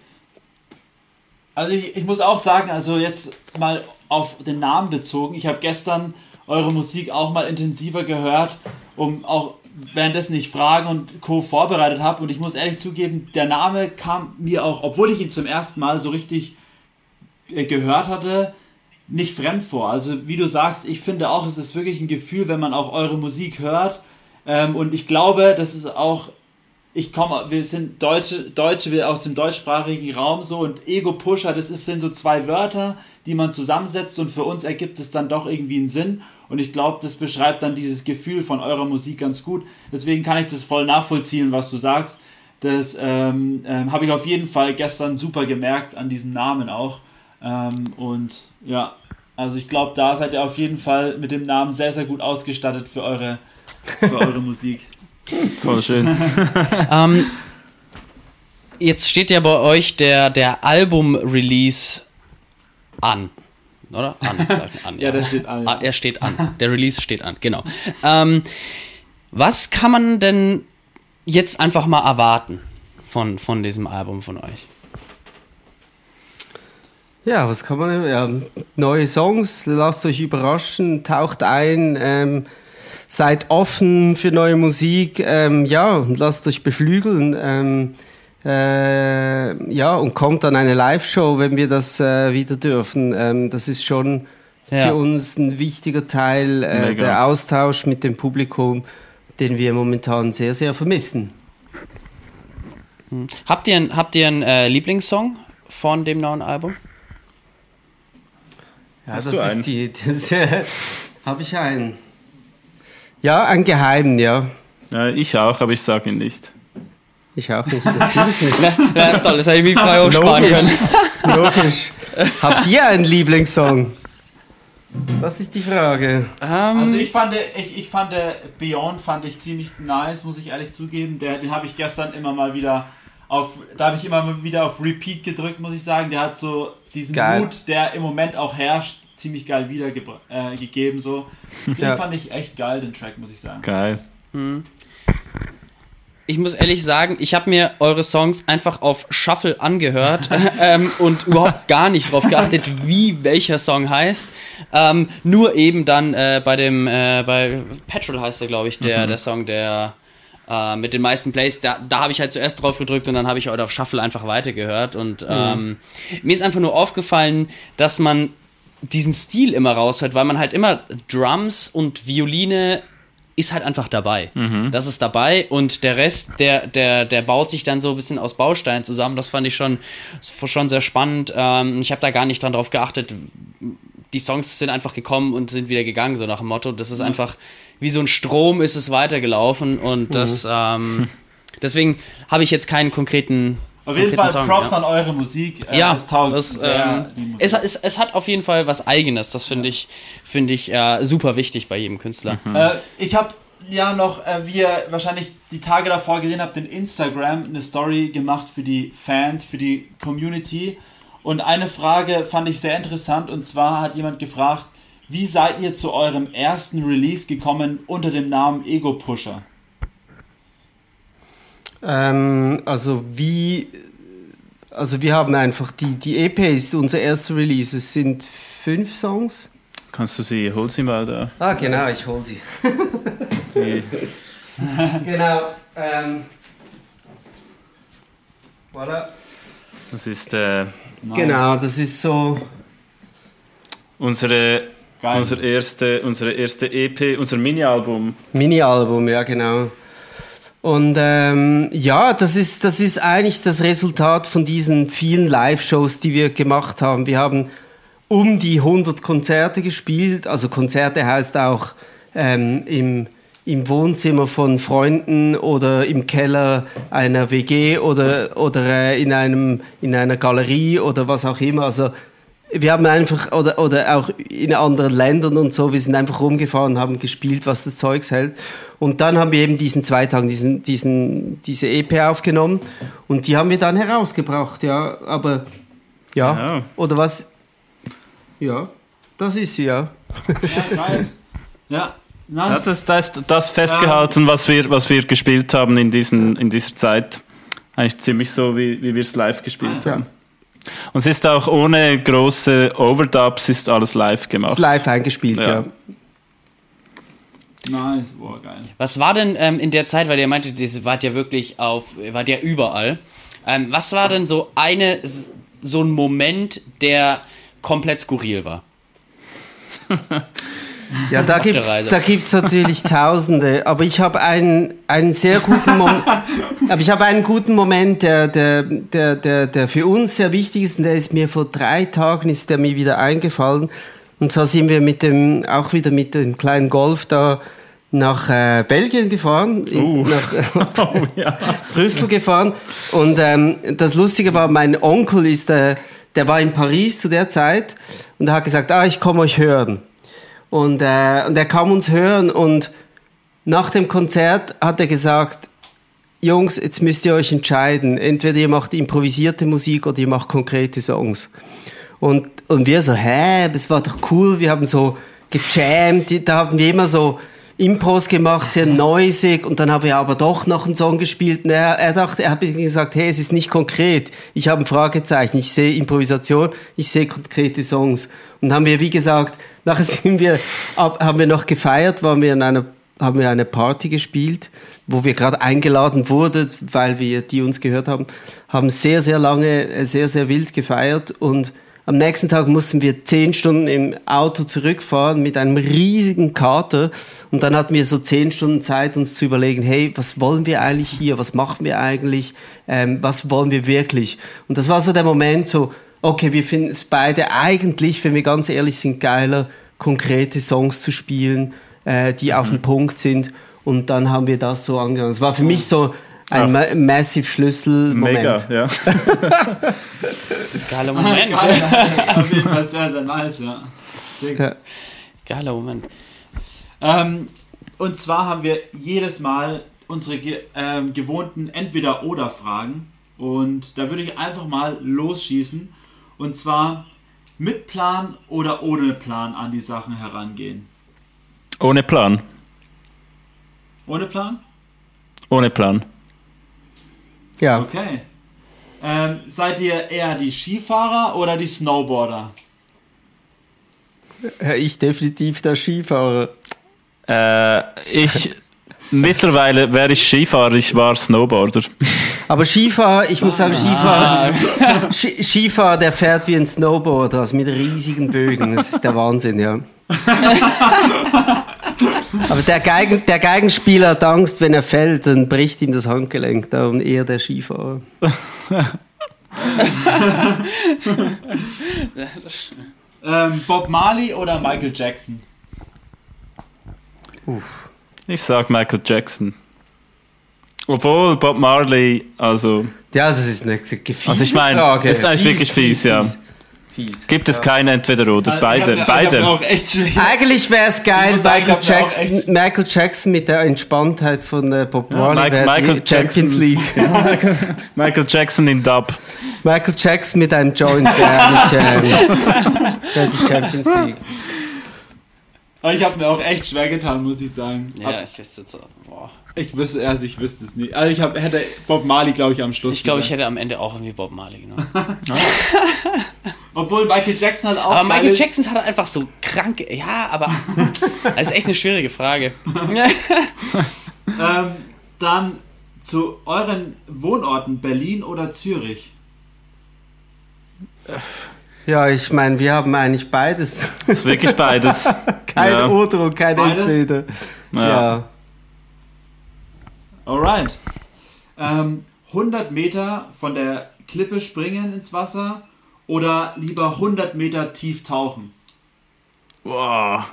Also ich, ich muss auch sagen, also jetzt mal auf den Namen bezogen, ich habe gestern eure Musik auch mal intensiver gehört, um auch währenddessen ich Fragen und Co. vorbereitet habe. Und ich muss ehrlich zugeben, der Name kam mir auch, obwohl ich ihn zum ersten Mal so richtig äh, gehört hatte, nicht fremd vor. Also wie du sagst, ich finde auch, es ist wirklich ein Gefühl, wenn man auch eure Musik hört. Ähm, und ich glaube, das ist auch, ich komme, wir sind Deutsche, Deutsche, wir aus dem deutschsprachigen Raum so und Ego-Pusher, das ist, sind so zwei Wörter, die man zusammensetzt und für uns ergibt es dann doch irgendwie einen Sinn. Und ich glaube, das beschreibt dann dieses Gefühl von eurer Musik ganz gut. Deswegen kann ich das voll nachvollziehen, was du sagst. Das ähm, ähm, habe ich auf jeden Fall gestern super gemerkt an diesem Namen auch. Ähm, und ja, also ich glaube, da seid ihr auf jeden Fall mit dem Namen sehr, sehr gut ausgestattet für eure, für eure Musik. [LAUGHS] Voll schön. [LAUGHS] ähm, jetzt steht ja bei euch der, der Album-Release an. Oder? An, an ja, [LAUGHS] ja, der steht an. Ja. Ah, er steht an. Der Release steht an, genau. Ähm, was kann man denn jetzt einfach mal erwarten von, von diesem Album von euch? Ja, was kann man? Ja, neue Songs, lasst euch überraschen, taucht ein, ähm, seid offen für neue Musik, ähm, ja, lasst euch beflügeln. Ähm, äh, ja, und kommt dann eine Live-Show, wenn wir das äh, wieder dürfen. Ähm, das ist schon ja. für uns ein wichtiger Teil, äh, der Austausch mit dem Publikum, den wir momentan sehr, sehr vermissen. Hm. Habt ihr, habt ihr einen äh, Lieblingssong von dem neuen Album? Ja, Hast das du einen? ist die. Das, [LAUGHS] äh, Habe ich einen. Ja, ein Geheim, ja. ja. Ich auch, aber ich sage ihn nicht. Ich auch nicht. Natürlich nicht. ja, toll, das hätte ich mich frei aufsparen können. [LAUGHS] Logisch. Habt ihr einen Lieblingssong? Das ist die Frage. Um, also ich fand, ich, ich fand Beyond fand ich ziemlich nice, muss ich ehrlich zugeben. Der, den habe ich gestern immer mal wieder auf, da habe ich immer mal wieder auf Repeat gedrückt, muss ich sagen. Der hat so diesen geil. Mut, der im Moment auch herrscht, ziemlich geil wiedergegeben. Äh, so. Den ja. fand ich echt geil, den Track, muss ich sagen. Geil. Mhm. Ich muss ehrlich sagen, ich habe mir eure Songs einfach auf Shuffle angehört [LAUGHS] [LAUGHS] ähm, und überhaupt gar nicht drauf geachtet, wie welcher Song heißt. Ähm, nur eben dann äh, bei dem, äh, bei Petrol heißt der, glaube ich, der, mhm. der Song, der äh, mit den meisten Plays, da, da habe ich halt zuerst drauf gedrückt und dann habe ich heute auf Shuffle einfach weitergehört. Und mhm. ähm, mir ist einfach nur aufgefallen, dass man diesen Stil immer raushört, weil man halt immer Drums und Violine ist halt einfach dabei. Mhm. Das ist dabei und der Rest, der, der, der baut sich dann so ein bisschen aus Bausteinen zusammen. Das fand ich schon, schon sehr spannend. Ähm, ich habe da gar nicht dran drauf geachtet. Die Songs sind einfach gekommen und sind wieder gegangen, so nach dem Motto. Das ist mhm. einfach wie so ein Strom ist es weitergelaufen und das, mhm. ähm, [LAUGHS] deswegen habe ich jetzt keinen konkreten. Auf jeden Fall Song, Props ja. an eure Musik. Äh, ja, es taugt das, sehr. Ähm, es, es, es, hat auf jeden Fall was Eigenes. Das finde ja. ich, find ich äh, super wichtig bei jedem Künstler. Mhm. Äh, ich habe ja noch, äh, wie ihr wahrscheinlich die Tage davor gesehen habt, in Instagram eine Story gemacht für die Fans, für die Community. Und eine Frage fand ich sehr interessant und zwar hat jemand gefragt, wie seid ihr zu eurem ersten Release gekommen unter dem Namen Ego Pusher? Ähm, also wie, also wir haben einfach die, die EP ist unser erster Release. Es sind fünf Songs. Kannst du sie, hol sie mal da. Ah, genau, ich hol sie. [LAUGHS] Genau. Ähm, voilà. das ist äh, Genau, das ist so. unsere, Geil. unsere, erste, unsere erste EP, unser Mini-Album. Mini-Album, ja genau. Und ähm, ja, das ist, das ist eigentlich das Resultat von diesen vielen Live-Shows, die wir gemacht haben. Wir haben um die 100 Konzerte gespielt. Also Konzerte heißt auch ähm, im, im Wohnzimmer von Freunden oder im Keller einer WG oder, oder äh, in, einem, in einer Galerie oder was auch immer. Also wir haben einfach, oder, oder auch in anderen Ländern und so, wir sind einfach rumgefahren, haben gespielt, was das Zeugs hält. Und dann haben wir eben diesen zwei Tagen diesen, diesen, diese EP aufgenommen und die haben wir dann herausgebracht, ja. Aber ja, Ja. oder was? Ja, das ist sie, ja. Ja, geil. Ja, Ja, nice. das, das, das festgehalten, was wir, was wir gespielt haben in, diesen, in dieser Zeit. Eigentlich ziemlich so, wie, wie wir es live gespielt Ja. haben. Und es ist auch ohne große Overdubs, ist alles live gemacht. Ist live eingespielt, ja. Ja. nice. Boah, geil. Was war denn ähm, in der Zeit, weil ihr meinte, ihr wart ja wirklich auf, ihr wart ja überall. Ähm, was war denn so eine, so ein Moment, der komplett skurril war? [LAUGHS] Ja, da Reise. da gibt's natürlich [LAUGHS] Tausende, aber ich habe einen, einen sehr guten Moment, [LAUGHS] aber ich habe einen guten Moment, der, der, der, der, der für uns sehr wichtig ist und der ist mir vor drei Tagen ist der mir wieder eingefallen und zwar sind wir mit dem, auch wieder mit dem kleinen Golf da nach äh, Belgien gefahren, Uh. nach [LAUGHS] Oh, ja. Brüssel gefahren. Und ähm, das Lustige war, mein Onkel ist, äh, der war in Paris zu der Zeit und er hat gesagt, ah, ich komme euch hören. Und, äh, und er kam uns hören und nach dem Konzert hat er gesagt, Jungs, jetzt müsst ihr euch entscheiden. Entweder ihr macht improvisierte Musik oder ihr macht konkrete Songs. Und, und wir so, hä, das war doch cool, wir haben so gejammt, da haben wir immer so Impros gemacht, sehr noisig und dann haben wir aber doch noch einen Song gespielt. Und er, er dachte, er hat gesagt, hey, es ist nicht konkret, ich habe ein Fragezeichen, ich sehe Improvisation, ich sehe konkrete Songs. Und haben wir, wie gesagt, nachher sind wir, ab, haben wir noch gefeiert, waren wir in einer haben wir eine Party gespielt, wo wir gerade eingeladen wurden, weil wir die uns gehört haben, haben sehr, sehr lange, äh, sehr, sehr wild gefeiert und am nächsten Tag mussten wir zehn Stunden im Auto zurückfahren mit einem riesigen Kater und dann hatten wir so zehn Stunden Zeit, uns zu überlegen, hey, was wollen wir eigentlich hier, was machen wir eigentlich, ähm, was wollen wir wirklich? Und das war so der Moment so, okay, wir finden es beide eigentlich, wenn wir ganz ehrlich sind, geiler, konkrete Songs zu spielen, äh, die auf den Punkt sind. Und dann haben wir das so angegangen. Es war für mich so ein ma massive Schlüsselmoment. Mega, ja. [LAUGHS] Geiler Moment. Auf jeden Fall sehr, sehr nice, ja. Sehr gut. Ja. Geiler Moment. Ähm, und zwar haben wir jedes Mal unsere ge ähm, gewohnten Entweder-Oder-Fragen. Und da würde ich einfach mal losschießen. Und zwar mit Plan oder ohne Plan an die Sachen herangehen. Ohne Plan. Ohne Plan? Ohne Plan. Ja. Okay. Ähm, seid ihr eher die Skifahrer oder die Snowboarder? Ich definitiv der Skifahrer. Äh, ich, mittlerweile wäre ich Skifahrer, ich war Snowboarder. Aber Skifahrer, ich muss sagen, Skifahrer, [LAUGHS] Ski- Skifahrer, der fährt wie ein Snowboarder, also mit riesigen Bögen. Das ist der Wahnsinn, ja. [LAUGHS] Aber der, Geigen, der Geigenspieler hat Angst, wenn er fällt, dann bricht ihm das Handgelenk. Darum eher der Skifahrer. [LAUGHS] Ähm, Bob Marley oder Michael Jackson? Ich sag Michael Jackson. Obwohl Bob Marley, also Ja, das ist eine fiese Also ich meine, Frage. ist eigentlich wirklich fies, ja. Fies. gibt es ja. kein Entweder oder, Ich beide, hab- beide. Ich hab auch echt. Eigentlich wäre es geil, Ich Michael ich Jackson, echt- Michael Jackson mit der Entspanntheit von äh, Bob Ja, Marley Mike- Michael die Champions Jackson. League. Michael Jackson in Dub. Michael Jackson mit einem Joint wäre nicht [LAUGHS] ähm, wäre die Champions League. Aber ich habe mir auch echt schwer getan, muss ich sagen. Ja, Ab- ich wüsste so. Boah. ich wüsste, also ich wüsste es nicht. Also ich hab, hätte Bob Marley, glaube ich, am Schluss. Ich glaube, ich hätte am Ende auch irgendwie Bob Marley genommen. [LAUGHS] [LAUGHS] Obwohl Michael Jackson halt auch. Aber Michael Jackson hat einfach so kranke. Ja, aber. [LAUGHS] Das ist echt eine schwierige Frage. Ähm, dann zu euren Wohnorten, Berlin oder Zürich? Ja, ich meine, wir haben eigentlich beides. Das ist wirklich beides. [LAUGHS] kein Ja. Oder und kein Beides? Entweder. Ja. Ja. Alright. Ähm, 100 Meter von der Klippe springen ins Wasser oder lieber 100 Meter tief tauchen? Boah.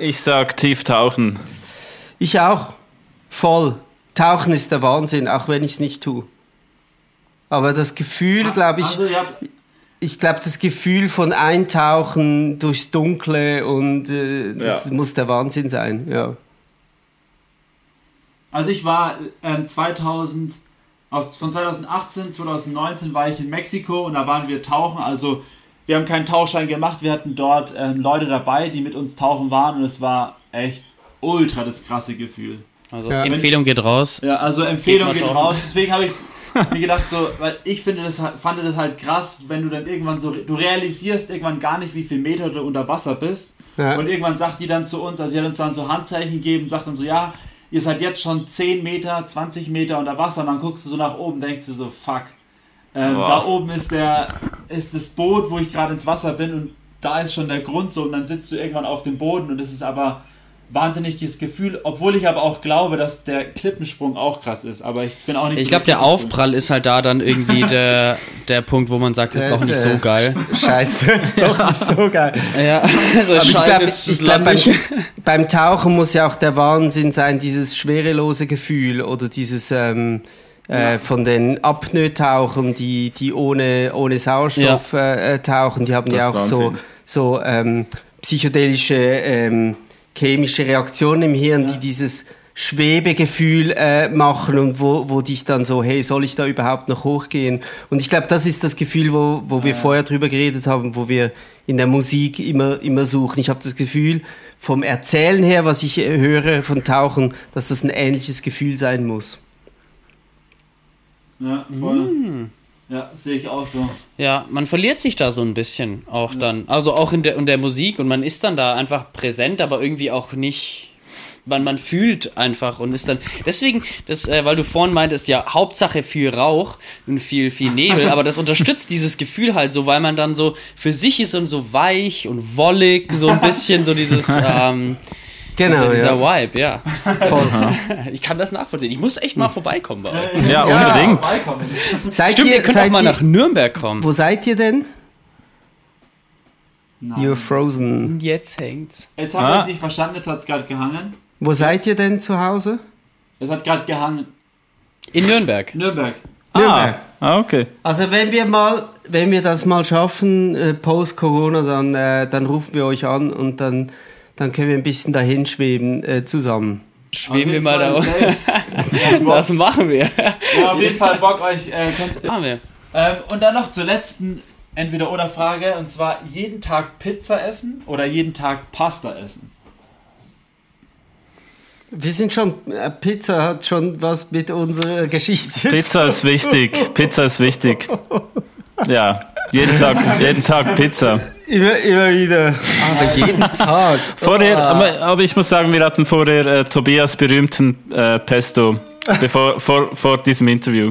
Ich sag tief tauchen. Ich auch. Voll. Tauchen ist der Wahnsinn, auch wenn ich es nicht tue. Aber das Gefühl, glaube ich, Also, ja, ich glaube, das Gefühl von Eintauchen durchs Dunkle und äh, das Ja. muss der Wahnsinn sein. Ja. also ich war ähm, 2000, auf, von 2018, 2019 war ich in Mexiko und da waren wir tauchen. Also wir haben keinen Tauchschein gemacht, wir hatten dort ähm, Leute dabei, die mit uns tauchen waren und es war echt ultra das krasse Gefühl. Also, Ja. Empfehlung geht raus. Ja, also Empfehlung Geht geht raus. Deswegen habe ich [LAUGHS] mir gedacht, so, weil ich finde das, halt- fand das halt krass, wenn du dann irgendwann so, du realisierst irgendwann gar nicht, wie viel Meter du unter Wasser bist. Ja. Und irgendwann sagt die dann zu uns, also sie hat uns dann so Handzeichen gegeben, sagt dann so, ja, ihr seid jetzt schon 10 Meter, 20 Meter unter Wasser und dann guckst du so nach oben, denkst du so, fuck. Ähm, Wow. Da oben ist der, ist das Boot, wo ich gerade ins Wasser bin und da ist schon der Grund so und dann sitzt du irgendwann auf dem Boden und das ist aber wahnsinniges Gefühl, obwohl ich aber auch glaube, dass der Klippensprung auch krass ist, aber ich bin auch nicht Ich so glaube, der. Aufprall ist halt da dann irgendwie [LAUGHS] der, der Punkt, wo man sagt, ist Das, doch nicht so geil. Scheiße, [LAUGHS] ist doch nicht so geil. Ja, also Aber ich glaube, glaub, beim, beim Tauchen muss ja auch der Wahnsinn sein, dieses schwerelose Gefühl oder dieses ähm, äh, von den Apnoe-Tauchern, die, die ohne, ohne Sauerstoff äh, äh, tauchen, die haben Das ja auch ist so, Wahnsinn. so ähm, psychedelische ähm, chemische Reaktionen im Hirn, die dieses Schwebegefühl äh, machen und wo, wo dich dann so, hey, soll ich da überhaupt noch hochgehen? Und ich glaube, das ist das Gefühl, wo, wo wir vorher drüber geredet haben, wo wir in der Musik immer, immer suchen. Ich habe das Gefühl, vom Erzählen her, was ich äh, höre von Tauchen, dass das ein ähnliches Gefühl sein muss. Ja, voll. Hm. Ja, sehe ich auch so. Ja, man verliert sich da so ein bisschen auch dann. Also auch in der, in der Musik und man ist dann da einfach präsent, aber irgendwie auch nicht. Man, man fühlt einfach und ist dann. Deswegen, das, äh, weil du vorhin meintest, ja, Hauptsache viel Rauch und viel, viel Nebel, [LAUGHS] aber das unterstützt dieses Gefühl halt so, weil man dann so für sich ist und so weich und wollig, so ein bisschen so dieses. [LAUGHS] Ähm, Genau, dieser, dieser ja. Vibe, ja. [LAUGHS] Voll. Ich kann das nachvollziehen. Ich muss echt mal vorbeikommen bei euch. Ja, Ja, unbedingt. Seid Stimmt, ihr könnt seid auch mal ihr- nach Nürnberg kommen. Wo seid ihr denn? Nein. You're frozen. Jetzt hängt's. Jetzt haben Ah. wir es nicht verstanden, jetzt hat es gerade gehangen. Wo seid ihr denn zu Hause? Es hat gerade gehangen. In Nürnberg. Nürnberg. Ah, Nürnberg. ah, okay. Also wenn wir mal, wenn wir das mal schaffen, äh, post Corona, dann, äh, dann rufen wir euch an und dann, dann können wir ein bisschen dahin schweben äh, zusammen. Schweben wir mal da. [LAUGHS] Das machen wir. ja, auf jeden Fall Bock euch. Äh, könnt, machen wir. ähm, und dann noch zur letzten Entweder-Oder-Frage und zwar jeden Tag Pizza essen oder jeden Tag Pasta essen? Wir sind schon, äh, Pizza hat schon was mit unserer Geschichte. Pizza ist wichtig. Pizza ist wichtig. Ja, jeden Tag, jeden Tag Pizza. Immer, immer wieder. Aber jeden [LAUGHS] Tag. Vorher, Ah. aber, aber ich muss sagen, wir hatten vorher äh, Tobias berühmten äh, Pesto. Bevor, [LAUGHS] vor, vor diesem Interview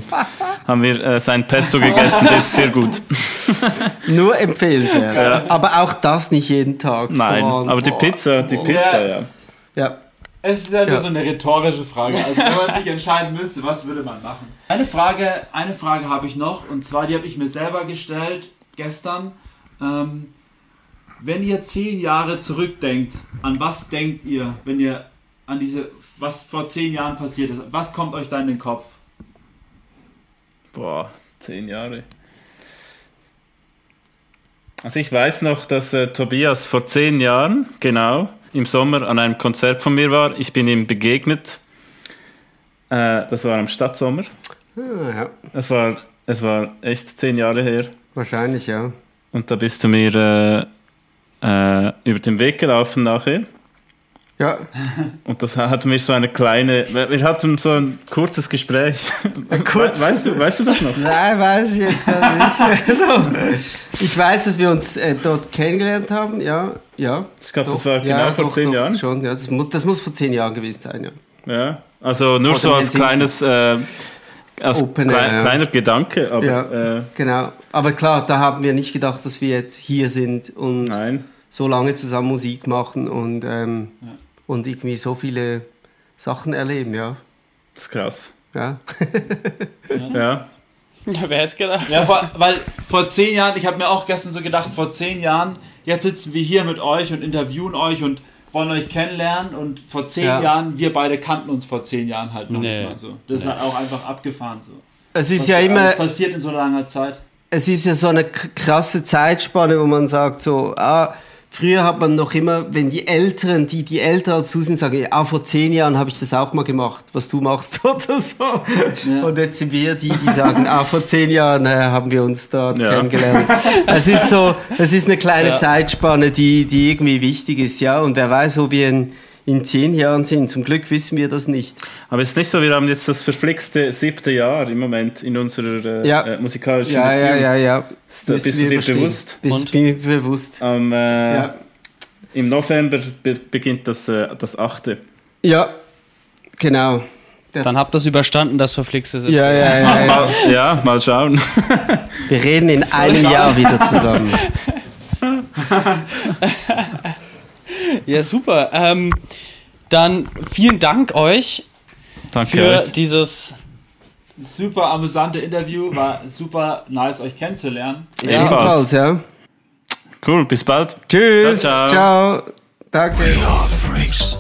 haben wir äh, sein Pesto gegessen, das ist sehr gut. [LAUGHS] Nur empfehlenswert. Aber auch das nicht jeden Tag. Nein, on. aber die Pizza, die Pizza, ja. Ja. Es ist ja nur Ja. so eine rhetorische Frage. Also wenn man sich entscheiden müsste, was würde man machen? Eine Frage, eine Frage habe ich noch und zwar die habe ich mir selber gestellt gestern. Ähm, wenn ihr zehn Jahre zurückdenkt, an was denkt ihr, wenn ihr an diese, was vor zehn Jahren passiert ist? Was kommt euch da in den Kopf? Boah, zehn Jahre. Also ich weiß noch, dass äh, Tobias vor zehn Jahren, genau, im Sommer an einem Konzert von mir war. Ich bin ihm begegnet. Äh, das war am Stadtsommer. Ah, ja. Es war, es war echt zehn Jahre her. Wahrscheinlich, ja. Und da bist du mir äh, über den Weg gelaufen nachher. Ja, Und das hatten wir so eine kleine, wir hatten so ein kurzes Gespräch. [LAUGHS] kurz. Weißt du, weißt du das noch? nein, weiß ich jetzt gar nicht. [LAUGHS] [LAUGHS] Also, ich weiß, dass wir uns äh, dort kennengelernt haben, ja, ja. Ich glaube, das war genau Ja, vor doch, zehn doch, Jahren. Schon, ja, das, muss, das muss vor zehn Jahren gewesen sein, ja. Ja. Also nur Vor so als kleines, äh, als Open klei ja. kleiner Gedanke, aber Ja. äh, Genau. Aber klar, da haben wir nicht gedacht, dass wir jetzt hier sind und nein. So lange zusammen Musik machen und, ähm, und irgendwie so viele Sachen erleben, ja. Das ist krass. ja. Ja. Ja, wer hätte gedacht? Ja, vor, weil vor zehn Jahren, ich habe mir auch gestern so gedacht, vor zehn Jahren, jetzt sitzen wir hier mit euch und interviewen euch und wollen euch kennenlernen und vor zehn Ja. Jahren, wir beide kannten uns vor zehn Jahren halt noch Nee. nicht mal so. Das ist halt auch einfach abgefahren so. Es ist Was ja immer, alles passiert in so langer Zeit. es ist ja so eine krasse Zeitspanne, wo man sagt so, ah, früher hat man noch immer, wenn die Älteren, die, die älter als du sind, sagen, ah, vor zehn Jahren habe ich das auch mal gemacht, was du machst [LAUGHS] oder so. Ja. Und jetzt sind wir die, die sagen, [LAUGHS] ah, vor zehn Jahren äh, haben wir uns dort Ja. kennengelernt. Es ist so, es ist eine kleine Ja. Zeitspanne, die, die irgendwie wichtig ist, ja. Und wer weiß, wo wir in, in zehn Jahren sind. Zum Glück wissen wir das nicht. Aber es ist nicht so, wir haben jetzt das verflixte siebte Jahr im Moment in unserer äh, Ja. äh, musikalischen Ja, ja, Beziehung. ja, ja. Da Müssen bist du dir überstehen. bewusst? Bist mir bewusst. Am, äh, Ja. Im November be beginnt das, äh, das achte. Ja, genau. Dann habt ihr es überstanden, das verflixte sind. Ja, ja, ja, ja. Mal, [LAUGHS] ja, mal schauen. Wir reden in einem Jahr wieder zusammen. [LAUGHS] Ja, super. Ähm, dann vielen Dank euch Danke für euch. dieses. Super amüsante Interview, war super nice euch kennenzulernen. Ja, Ebenfalls, ja. Cool, bis bald. Tschüss, Ciao, ciao. ciao. Danke. We are freaks.